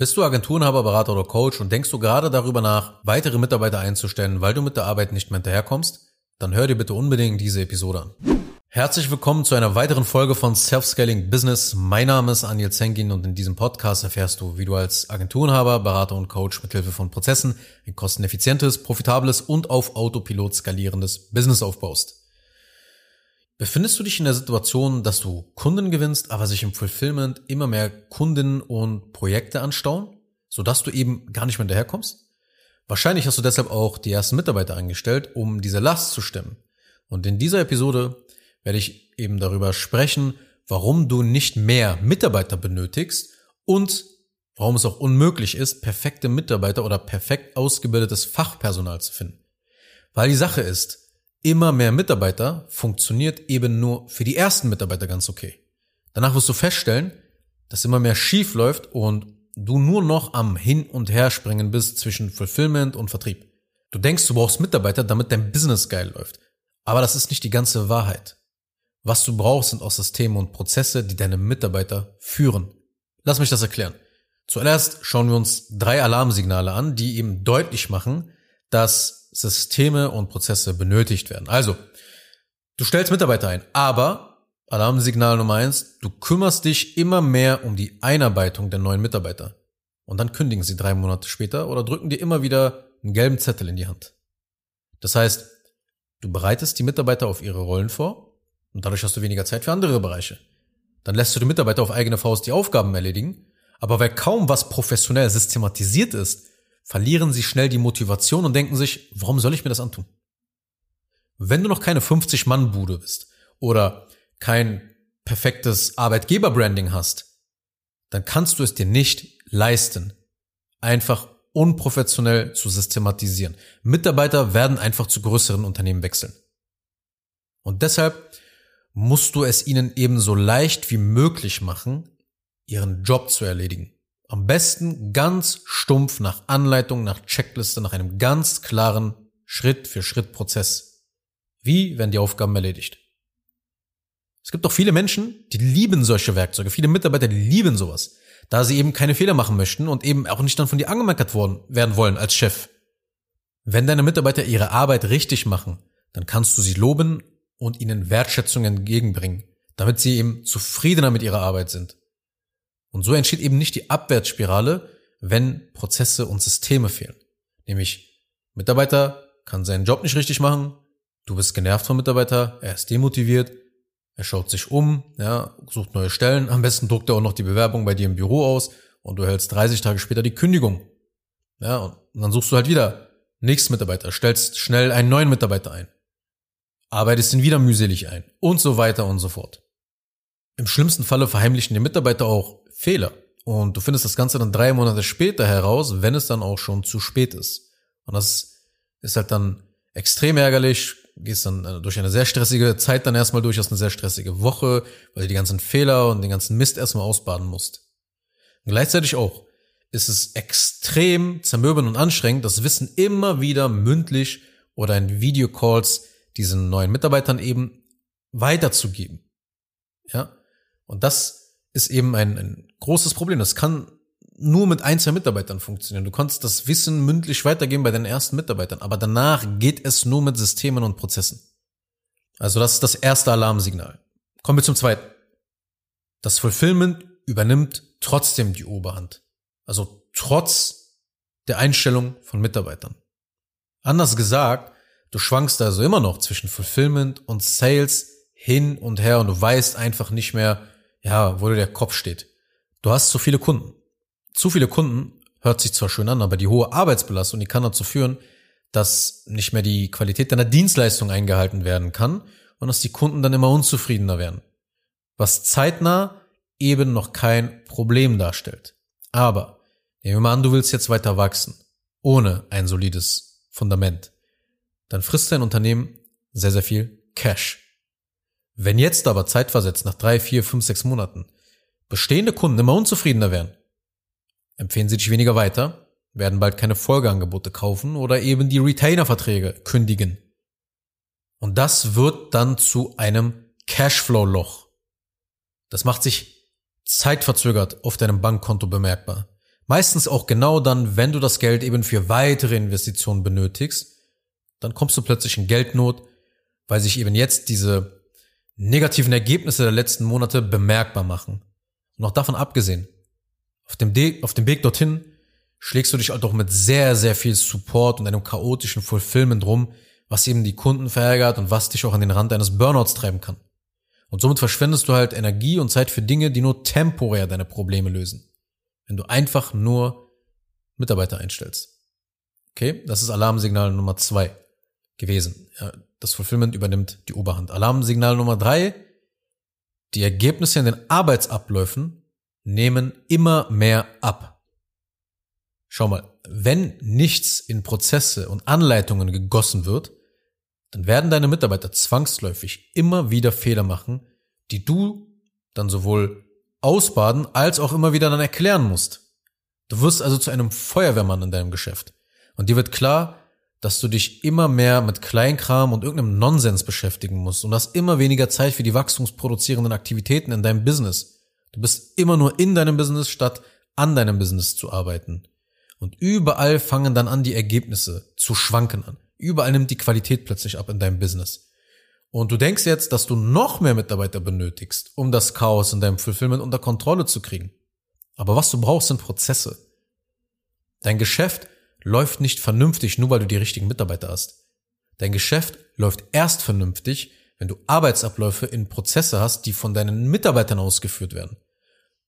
Bist du Agenturenhaber, Berater oder Coach und denkst du gerade darüber nach, weitere Mitarbeiter einzustellen, weil du mit der Arbeit nicht mehr hinterherkommst? Dann hör dir bitte unbedingt diese Episode an. Herzlich willkommen zu einer weiteren Folge von Self-Scaling Business. Mein Name ist Anil Zengin und in diesem Podcast erfährst du, wie du als Agenturenhaber, Berater und Coach mithilfe von Prozessen ein kosteneffizientes, profitables und auf Autopilot skalierendes Business aufbaust. Befindest du dich in der Situation, dass du Kunden gewinnst, aber sich im Fulfillment immer mehr Kunden und Projekte anstauen, sodass du eben gar nicht mehr hinterherkommst? Wahrscheinlich hast du deshalb auch die ersten Mitarbeiter eingestellt, um diese Last zu stemmen. Und in dieser Episode werde ich eben darüber sprechen, warum du nicht mehr Mitarbeiter benötigst und warum es auch unmöglich ist, perfekte Mitarbeiter oder perfekt ausgebildetes Fachpersonal zu finden. Weil die Sache ist, immer mehr Mitarbeiter funktioniert eben nur für die ersten Mitarbeiter ganz okay. Danach wirst du feststellen, dass immer mehr schief läuft und du nur noch am Hin- und Herspringen bist zwischen Fulfillment und Vertrieb. Du denkst, du brauchst Mitarbeiter, damit dein Business geil läuft. Aber das ist nicht die ganze Wahrheit. Was du brauchst, sind auch Systeme und Prozesse, die deine Mitarbeiter führen. Lass mich das erklären. Zuallerst schauen wir uns drei Alarmsignale an, die eben deutlich machen, dass Systeme und Prozesse benötigt werden. Also, du stellst Mitarbeiter ein, aber Alarmsignal Nummer eins, du kümmerst dich immer mehr um die Einarbeitung der neuen Mitarbeiter. Und dann kündigen sie drei Monate später oder drücken dir immer wieder einen gelben Zettel in die Hand. Das heißt, du bereitest die Mitarbeiter auf ihre Rollen vor und dadurch hast du weniger Zeit für andere Bereiche. Dann lässt du die Mitarbeiter auf eigene Faust die Aufgaben erledigen, aber weil kaum was professionell systematisiert ist, verlieren sie schnell die Motivation und denken sich, warum soll ich mir das antun? Wenn du noch keine 50-Mann-Bude bist oder kein perfektes Arbeitgeber-Branding hast, dann kannst du es dir nicht leisten, einfach unprofessionell zu systematisieren. Mitarbeiter werden einfach zu größeren Unternehmen wechseln. Und deshalb musst du es ihnen ebenso leicht wie möglich machen, ihren Job zu erledigen. Am besten ganz stumpf nach Anleitung, nach Checkliste, nach einem ganz klaren Schritt-für-Schritt-Prozess. Wie werden die Aufgaben erledigt? Es gibt auch viele Menschen, die lieben solche Werkzeuge, viele Mitarbeiter, die lieben sowas, da sie eben keine Fehler machen möchten und eben auch nicht dann von dir angemeckert worden, werden wollen als Chef. Wenn deine Mitarbeiter ihre Arbeit richtig machen, dann kannst du sie loben und ihnen Wertschätzung entgegenbringen, damit sie eben zufriedener mit ihrer Arbeit sind. Und so entsteht eben nicht die Abwärtsspirale, wenn Prozesse und Systeme fehlen. Nämlich Mitarbeiter kann seinen Job nicht richtig machen, du bist genervt vom Mitarbeiter, er ist demotiviert, er schaut sich um, ja, sucht neue Stellen, am besten druckt er auch noch die Bewerbung bei dir im Büro aus und du hältst 30 Tage später die Kündigung. Ja, und dann suchst du halt wieder nächsten Mitarbeiter, stellst schnell einen neuen Mitarbeiter ein, arbeitest ihn wieder mühselig ein und so weiter und so fort. Im schlimmsten Falle verheimlichen die Mitarbeiter auch Fehler. Und du findest das Ganze dann drei Monate später heraus, wenn es dann auch schon zu spät ist. Und das ist halt dann extrem ärgerlich, gehst dann äh, durch eine sehr stressige Zeit dann erstmal durch, hast eine sehr stressige Woche, weil du die ganzen Fehler und den ganzen Mist erstmal ausbaden musst. Und gleichzeitig auch ist es extrem zermürbend und anstrengend, das Wissen immer wieder mündlich oder in Videocalls diesen neuen Mitarbeitern eben weiterzugeben. Ja. Und das ist eben ein, ein großes Problem. Das kann nur mit ein, zwei Mitarbeitern funktionieren. Du kannst das Wissen mündlich weitergeben bei deinen ersten Mitarbeitern, aber danach geht es nur mit Systemen und Prozessen. Also das ist das erste Alarmsignal. Kommen wir zum zweiten. Das Fulfillment übernimmt trotzdem die Oberhand. Also trotz der Einstellung von Mitarbeitern. Anders gesagt, du schwankst also immer noch zwischen Fulfillment und Sales hin und her und du weißt einfach nicht mehr, ja, wo der Kopf steht. Du hast zu viele Kunden. Zu viele Kunden hört sich zwar schön an, aber die hohe Arbeitsbelastung, die kann dazu führen, dass nicht mehr die Qualität deiner Dienstleistung eingehalten werden kann und dass die Kunden dann immer unzufriedener werden. Was zeitnah eben noch kein Problem darstellt. Aber nehmen wir mal an, du willst jetzt weiter wachsen, ohne ein solides Fundament. Dann frisst dein Unternehmen sehr, sehr viel Cash. Wenn jetzt aber zeitversetzt nach drei, vier, fünf, sechs Monaten bestehende Kunden immer unzufriedener werden, empfehlen sie dich weniger weiter, werden bald keine Folgeangebote kaufen oder eben die Retainer-Verträge kündigen. Und das wird dann zu einem Cashflow-Loch. Das macht sich zeitverzögert auf deinem Bankkonto bemerkbar. Meistens auch genau dann, wenn du das Geld eben für weitere Investitionen benötigst, dann kommst du plötzlich in Geldnot, weil sich eben jetzt diese negativen Ergebnisse der letzten Monate bemerkbar machen. Und auch davon abgesehen, auf dem, De auf dem Weg dorthin schlägst du dich halt auch mit sehr, sehr viel Support und einem chaotischen Fulfillment rum, was eben die Kunden verärgert und was dich auch an den Rand eines Burnouts treiben kann. Und somit verschwendest du halt Energie und Zeit für Dinge, die nur temporär deine Probleme lösen. Wenn du einfach nur Mitarbeiter einstellst. Okay, das ist Alarmsignal Nummer zwei gewesen. Ja, das Fulfillment übernimmt die Oberhand. Alarmsignal Nummer drei. Die Ergebnisse in den Arbeitsabläufen nehmen immer mehr ab. Schau mal, wenn nichts in Prozesse und Anleitungen gegossen wird, dann werden deine Mitarbeiter zwangsläufig immer wieder Fehler machen, die du dann sowohl ausbaden als auch immer wieder dann erklären musst. Du wirst also zu einem Feuerwehrmann in deinem Geschäft. Und dir wird klar, dass du dich immer mehr mit Kleinkram und irgendeinem Nonsens beschäftigen musst und hast immer weniger Zeit für die wachstumsproduzierenden Aktivitäten in deinem Business. Du bist immer nur in deinem Business statt an deinem Business zu arbeiten. Und überall fangen dann an, die Ergebnisse zu schwanken an. Überall nimmt die Qualität plötzlich ab in deinem Business. Und du denkst jetzt, dass du noch mehr Mitarbeiter benötigst, um das Chaos in deinem Fulfillment unter Kontrolle zu kriegen. Aber was du brauchst, sind Prozesse. Dein Geschäft läuft nicht vernünftig, nur weil du die richtigen Mitarbeiter hast. Dein Geschäft läuft erst vernünftig, wenn du Arbeitsabläufe in Prozesse hast, die von deinen Mitarbeitern ausgeführt werden.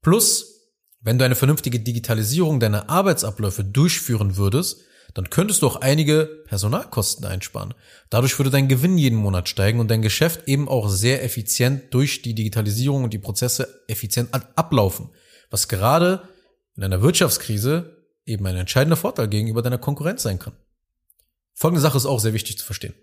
Plus, wenn du eine vernünftige Digitalisierung deiner Arbeitsabläufe durchführen würdest, dann könntest du auch einige Personalkosten einsparen. Dadurch würde dein Gewinn jeden Monat steigen und dein Geschäft eben auch sehr effizient durch die Digitalisierung und die Prozesse effizient ablaufen, was gerade in einer Wirtschaftskrise eben ein entscheidender Vorteil gegenüber deiner Konkurrenz sein kann. Folgende Sache ist auch sehr wichtig zu verstehen.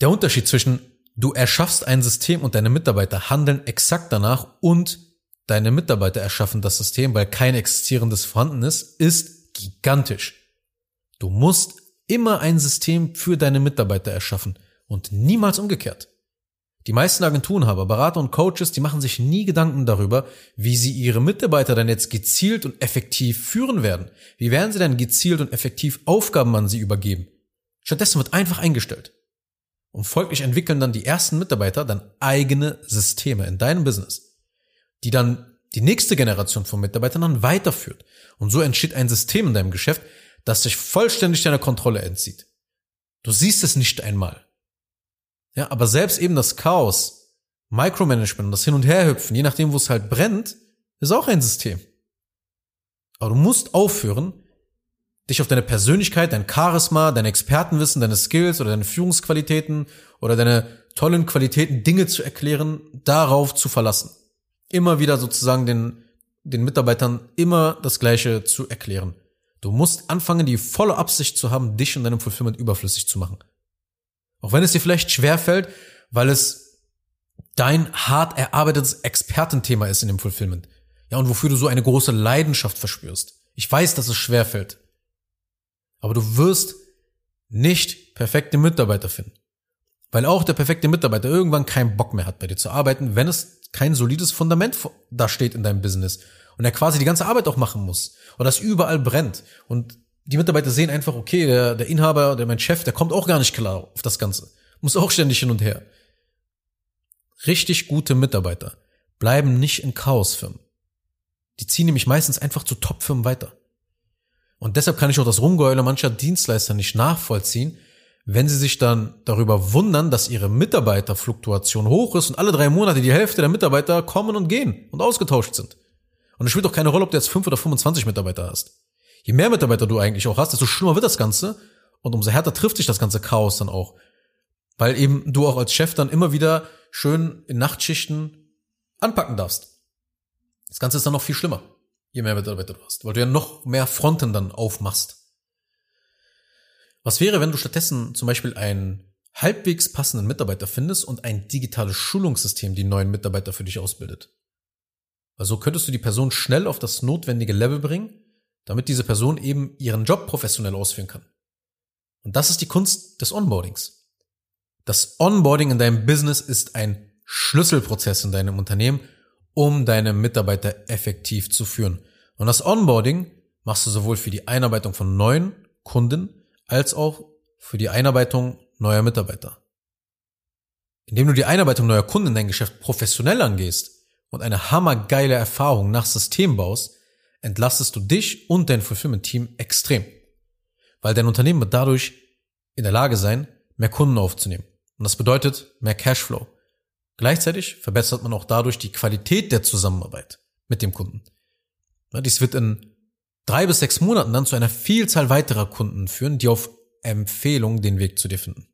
Der Unterschied zwischen du erschaffst ein System und deine Mitarbeiter handeln exakt danach und deine Mitarbeiter erschaffen das System, weil kein existierendes vorhanden ist, ist gigantisch. Du musst immer ein System für deine Mitarbeiter erschaffen und niemals umgekehrt. Die meisten Agenturenhaber, Berater und Coaches, die machen sich nie Gedanken darüber, wie sie ihre Mitarbeiter dann jetzt gezielt und effektiv führen werden. Wie werden sie dann gezielt und effektiv Aufgaben an sie übergeben? Stattdessen wird einfach eingestellt. Und folglich entwickeln dann die ersten Mitarbeiter dann eigene Systeme in deinem Business, die dann die nächste Generation von Mitarbeitern dann weiterführt. Und so entsteht ein System in deinem Geschäft, das sich vollständig deiner Kontrolle entzieht. Du siehst es nicht einmal. Ja, aber selbst eben das Chaos, Micromanagement und das Hin- und Herhüpfen, je nachdem, wo es halt brennt, ist auch ein System. Aber du musst aufhören, dich auf deine Persönlichkeit, dein Charisma, dein Expertenwissen, deine Skills oder deine Führungsqualitäten oder deine tollen Qualitäten, Dinge zu erklären, darauf zu verlassen. Immer wieder sozusagen den, den Mitarbeitern immer das Gleiche zu erklären. Du musst anfangen, die volle Absicht zu haben, dich und deinem Fulfillment überflüssig zu machen. Auch wenn es dir vielleicht schwerfällt, weil es dein hart erarbeitetes Expertenthema ist in dem Fulfillment. Ja, und wofür du so eine große Leidenschaft verspürst. Ich weiß, dass es schwerfällt. Aber du wirst nicht perfekte Mitarbeiter finden. Weil auch der perfekte Mitarbeiter irgendwann keinen Bock mehr hat, bei dir zu arbeiten, wenn es kein solides Fundament da steht in deinem Business und er quasi die ganze Arbeit auch machen muss und das überall brennt und die Mitarbeiter sehen einfach, okay, der, der Inhaber, der mein Chef, der kommt auch gar nicht klar auf das Ganze. Muss auch ständig hin und her. Richtig gute Mitarbeiter bleiben nicht in Chaosfirmen. Die ziehen nämlich meistens einfach zu Topfirmen weiter. Und deshalb kann ich auch das Rumgeheule mancher Dienstleister nicht nachvollziehen, wenn sie sich dann darüber wundern, dass ihre Mitarbeiterfluktuation hoch ist und alle drei Monate die Hälfte der Mitarbeiter kommen und gehen und ausgetauscht sind. Und es spielt auch keine Rolle, ob du jetzt fünf oder 25 Mitarbeiter hast. Je mehr Mitarbeiter du eigentlich auch hast, desto schlimmer wird das Ganze und umso härter trifft sich das ganze Chaos dann auch. Weil eben du auch als Chef dann immer wieder schön in Nachtschichten anpacken darfst. Das Ganze ist dann noch viel schlimmer, je mehr Mitarbeiter du hast, weil du ja noch mehr Fronten dann aufmachst. Was wäre, wenn du stattdessen zum Beispiel einen halbwegs passenden Mitarbeiter findest und ein digitales Schulungssystem die neuen Mitarbeiter für dich ausbildet? Also könntest du die Person schnell auf das notwendige Level bringen, damit diese Person eben ihren Job professionell ausführen kann. Und das ist die Kunst des Onboardings. Das Onboarding in deinem Business ist ein Schlüsselprozess in deinem Unternehmen, um deine Mitarbeiter effektiv zu führen. Und das Onboarding machst du sowohl für die Einarbeitung von neuen Kunden als auch für die Einarbeitung neuer Mitarbeiter. Indem du die Einarbeitung neuer Kunden in dein Geschäft professionell angehst und eine hammergeile Erfahrung nach System baust, entlastest du dich und dein Fulfillment-Team extrem. Weil dein Unternehmen wird dadurch in der Lage sein, mehr Kunden aufzunehmen. Und das bedeutet mehr Cashflow. Gleichzeitig verbessert man auch dadurch die Qualität der Zusammenarbeit mit dem Kunden. Dies wird in drei bis sechs Monaten dann zu einer Vielzahl weiterer Kunden führen, die auf Empfehlung den Weg zu dir finden.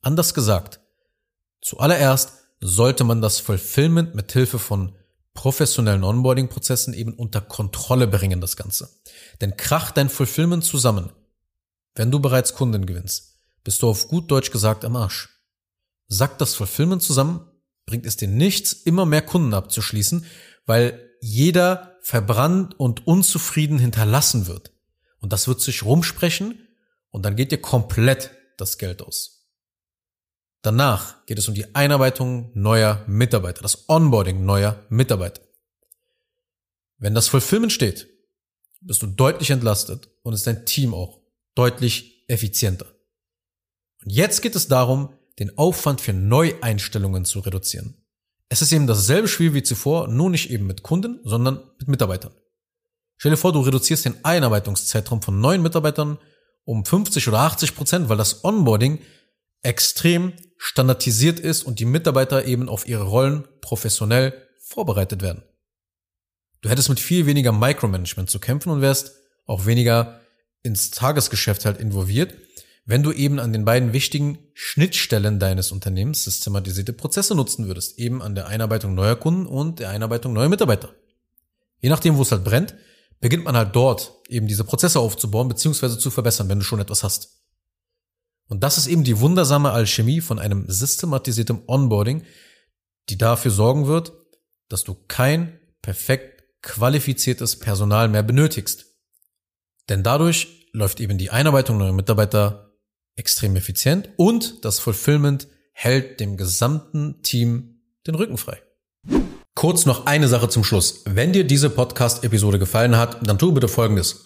Anders gesagt, zuallererst sollte man das Fulfillment mit Hilfe von professionellen Onboarding-Prozessen eben unter Kontrolle bringen, das Ganze. Denn kracht dein Fulfillment zusammen, wenn du bereits Kunden gewinnst, bist du auf gut Deutsch gesagt am Arsch. Sackt das Fulfillment zusammen, bringt es dir nichts, immer mehr Kunden abzuschließen, weil jeder verbrannt und unzufrieden hinterlassen wird. Und das wird sich rumsprechen und dann geht dir komplett das Geld aus. Danach geht es um die Einarbeitung neuer Mitarbeiter, das Onboarding neuer Mitarbeiter. Wenn das Fulfillment steht, bist du deutlich entlastet und ist dein Team auch deutlich effizienter. Und jetzt geht es darum, den Aufwand für Neueinstellungen zu reduzieren. Es ist eben dasselbe Spiel wie zuvor, nur nicht eben mit Kunden, sondern mit Mitarbeitern. Stell dir vor, du reduzierst den Einarbeitungszeitraum von neuen Mitarbeitern um 50 oder 80 Prozent, weil das Onboarding extrem standardisiert ist und die Mitarbeiter eben auf ihre Rollen professionell vorbereitet werden. Du hättest mit viel weniger Micromanagement zu kämpfen und wärst auch weniger ins Tagesgeschäft halt involviert, wenn du eben an den beiden wichtigen Schnittstellen deines Unternehmens systematisierte Prozesse nutzen würdest, eben an der Einarbeitung neuer Kunden und der Einarbeitung neuer Mitarbeiter. Je nachdem, wo es halt brennt, beginnt man halt dort eben diese Prozesse aufzubauen bzw. zu verbessern, wenn du schon etwas hast. Und das ist eben die wundersame Alchemie von einem systematisierten Onboarding, die dafür sorgen wird, dass du kein perfekt qualifiziertes Personal mehr benötigst. Denn dadurch läuft eben die Einarbeitung neuer Mitarbeiter extrem effizient und das Fulfillment hält dem gesamten Team den Rücken frei. Kurz noch eine Sache zum Schluss. Wenn dir diese Podcast-Episode gefallen hat, dann tu bitte Folgendes.